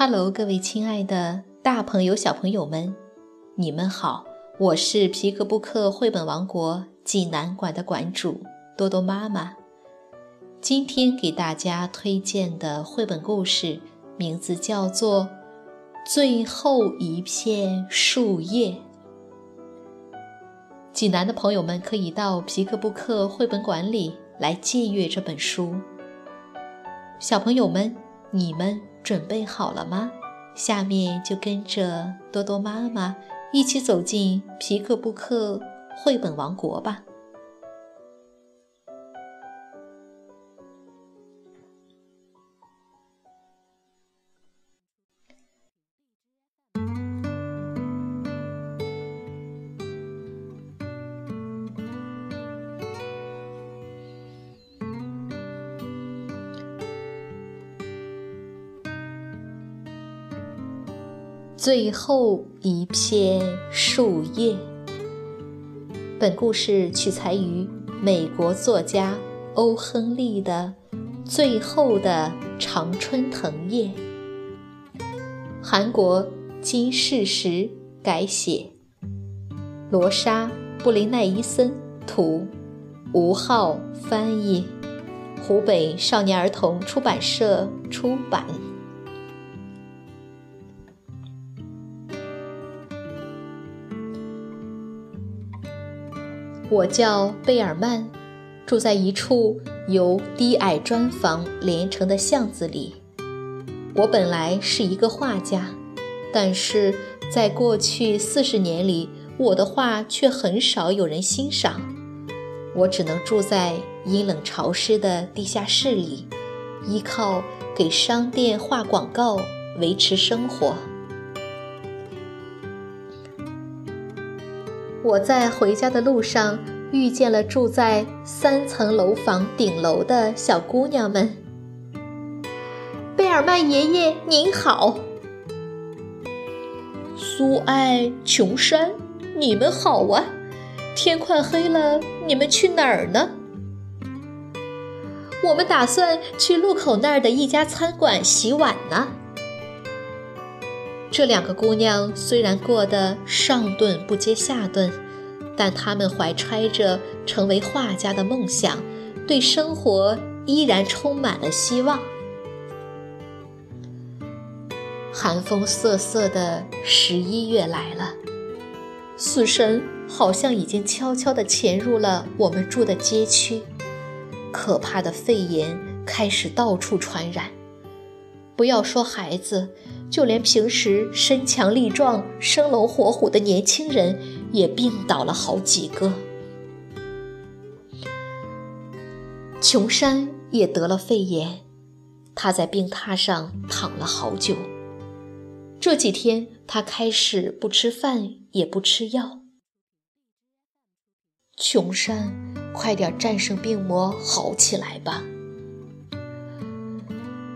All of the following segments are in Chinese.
Hello，各位亲爱的大朋友、小朋友们，你们好！我是皮克布克绘本王国济南馆的馆主多多妈妈。今天给大家推荐的绘本故事名字叫做《最后一片树叶》。济南的朋友们可以到皮克布克绘本馆里来借阅这本书。小朋友们，你们。准备好了吗？下面就跟着多多妈妈一起走进皮克布克绘本王国吧。最后一片树叶。本故事取材于美国作家欧·亨利的《最后的常春藤叶》，韩国金世石改写，罗莎·布林奈伊森图，吴浩翻译，湖北少年儿童出版社出版。我叫贝尔曼，住在一处由低矮砖房连成的巷子里。我本来是一个画家，但是在过去四十年里，我的画却很少有人欣赏。我只能住在阴冷潮湿的地下室里，依靠给商店画广告维持生活。我在回家的路上遇见了住在三层楼房顶楼的小姑娘们。贝尔曼爷爷您好，苏爱、琼山，你们好啊！天快黑了，你们去哪儿呢？我们打算去路口那儿的一家餐馆洗碗呢。这两个姑娘虽然过得上顿不接下顿，但她们怀揣着成为画家的梦想，对生活依然充满了希望。寒风瑟瑟的十一月来了，死神好像已经悄悄地潜入了我们住的街区，可怕的肺炎开始到处传染。不要说孩子。就连平时身强力壮、生龙活虎的年轻人也病倒了好几个。琼山也得了肺炎，他在病榻上躺了好久。这几天他开始不吃饭，也不吃药。琼山，快点战胜病魔，好起来吧，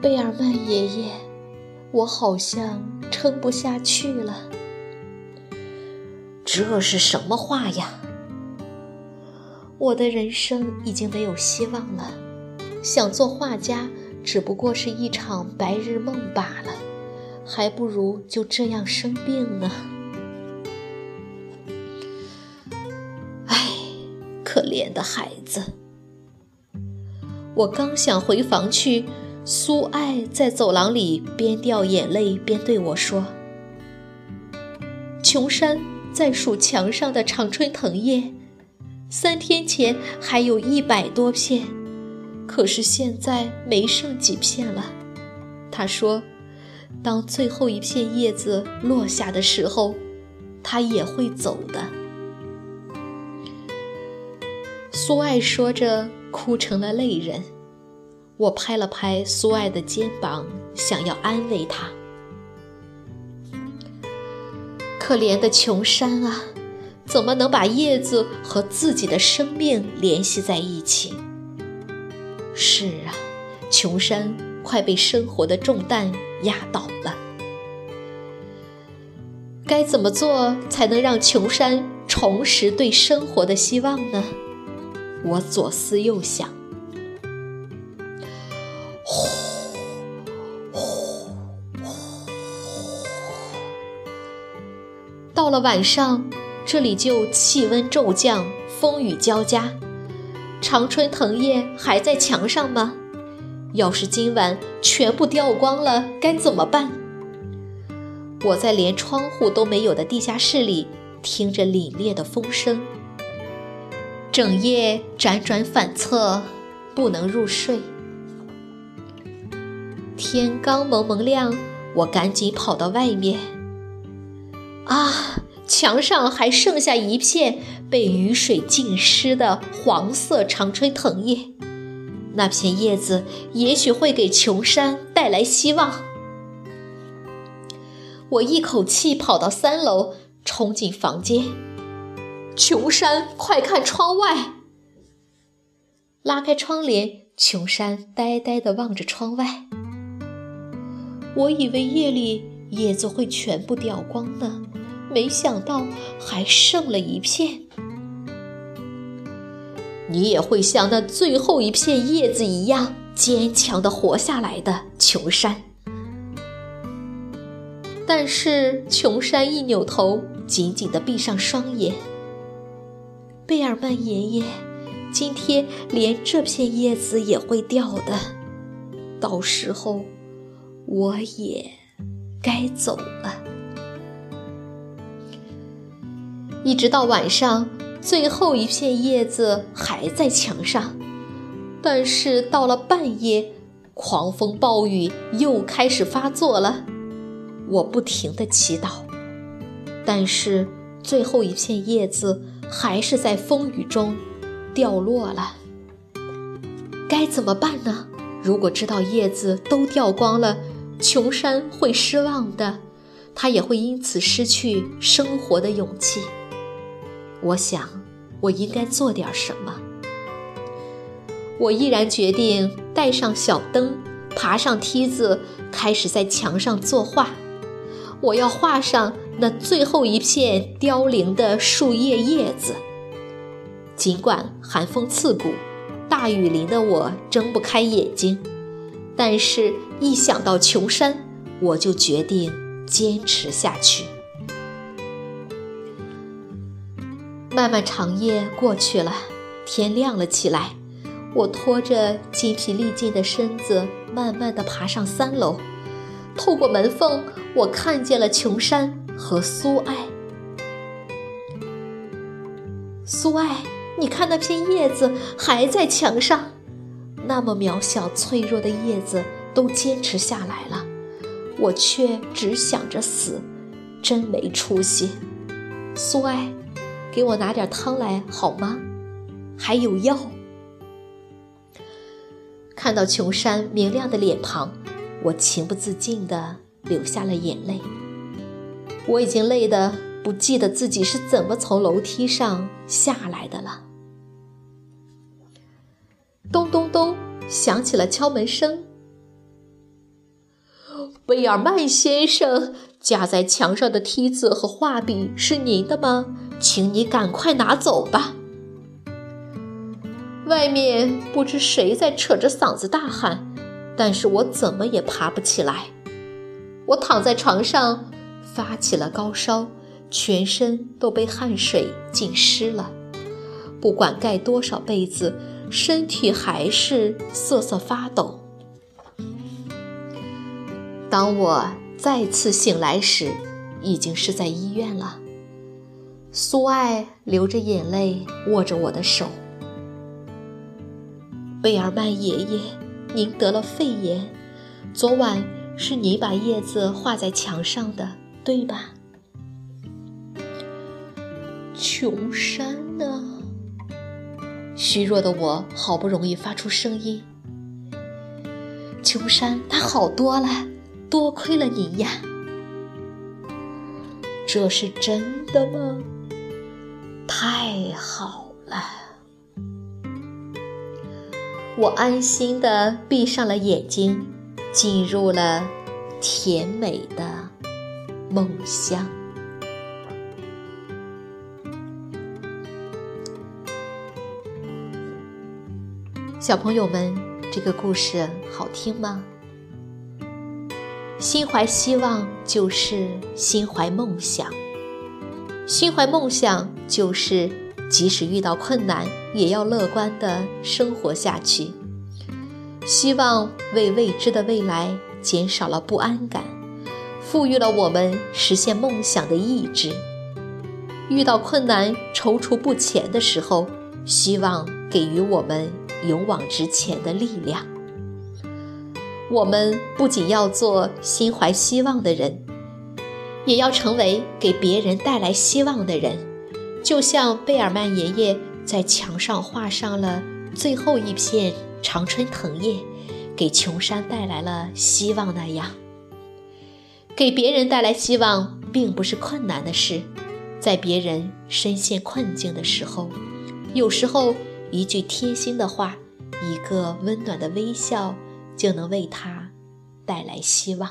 贝尔曼爷爷。我好像撑不下去了。这是什么话呀？我的人生已经没有希望了，想做画家只不过是一场白日梦罢了，还不如就这样生病呢。唉，可怜的孩子。我刚想回房去。苏爱在走廊里边掉眼泪边对我说：“琼山在数墙上的常春藤叶，三天前还有一百多片，可是现在没剩几片了。”他说：“当最后一片叶子落下的时候，他也会走的。”苏爱说着，哭成了泪人。我拍了拍苏爱的肩膀，想要安慰她。可怜的琼山啊，怎么能把叶子和自己的生命联系在一起？是啊，琼山快被生活的重担压倒了。该怎么做才能让琼山重拾对生活的希望呢？我左思右想。到了晚上，这里就气温骤降，风雨交加。常春藤叶还在墙上吗？要是今晚全部掉光了，该怎么办？我在连窗户都没有的地下室里，听着凛冽的风声，整夜辗转反侧，不能入睡。天刚蒙蒙亮，我赶紧跑到外面。啊，墙上还剩下一片被雨水浸湿的黄色常春藤叶，那片叶子也许会给琼山带来希望。我一口气跑到三楼，冲进房间。琼山，快看窗外！拉开窗帘，琼山呆呆地望着窗外。我以为夜里叶子会全部掉光呢，没想到还剩了一片。你也会像那最后一片叶子一样坚强的活下来的，琼山。但是琼山一扭头，紧紧地闭上双眼。贝尔曼爷爷，今天连这片叶子也会掉的，到时候我也该走了。一直到晚上，最后一片叶子还在墙上，但是到了半夜，狂风暴雨又开始发作了。我不停地祈祷，但是最后一片叶子还是在风雨中掉落了。该怎么办呢？如果知道叶子都掉光了，琼山会失望的，他也会因此失去生活的勇气。我想，我应该做点什么。我毅然决定带上小灯，爬上梯子，开始在墙上作画。我要画上那最后一片凋零的树叶叶子。尽管寒风刺骨，大雨淋得我睁不开眼睛，但是一想到琼山，我就决定坚持下去。漫漫长夜过去了，天亮了起来，我拖着筋疲力尽的身子，慢慢地爬上三楼。透过门缝，我看见了琼山和苏爱。苏爱，你看那片叶子还在墙上，那么渺小脆弱的叶子都坚持下来了，我却只想着死，真没出息。苏爱，给我拿点汤来好吗？还有药。看到琼山明亮的脸庞。我情不自禁地流下了眼泪。我已经累得不记得自己是怎么从楼梯上下来的了。咚咚咚，响起了敲门声。贝尔曼先生，架在墙上的梯子和画笔是您的吗？请你赶快拿走吧。外面不知谁在扯着嗓子大喊。但是我怎么也爬不起来，我躺在床上，发起了高烧，全身都被汗水浸湿了。不管盖多少被子，身体还是瑟瑟发抖。当我再次醒来时，已经是在医院了。苏爱流着眼泪握着我的手，贝尔曼爷爷。您得了肺炎，昨晚是你把叶子画在墙上的，对吧？琼山呢？虚弱的我好不容易发出声音。琼山他好多了，多亏了您呀。这是真的吗？太好了。我安心的闭上了眼睛，进入了甜美的梦乡。小朋友们，这个故事好听吗？心怀希望就是心怀梦想。心怀梦想就是即使遇到困难，也要乐观的生活下去。希望为未知的未来减少了不安感，赋予了我们实现梦想的意志。遇到困难、踌躇不前的时候，希望给予我们勇往直前的力量。我们不仅要做心怀希望的人，也要成为给别人带来希望的人。就像贝尔曼爷爷在墙上画上了最后一片。常春藤叶给穷山带来了希望那样，给别人带来希望并不是困难的事。在别人深陷困境的时候，有时候一句贴心的话，一个温暖的微笑，就能为他带来希望。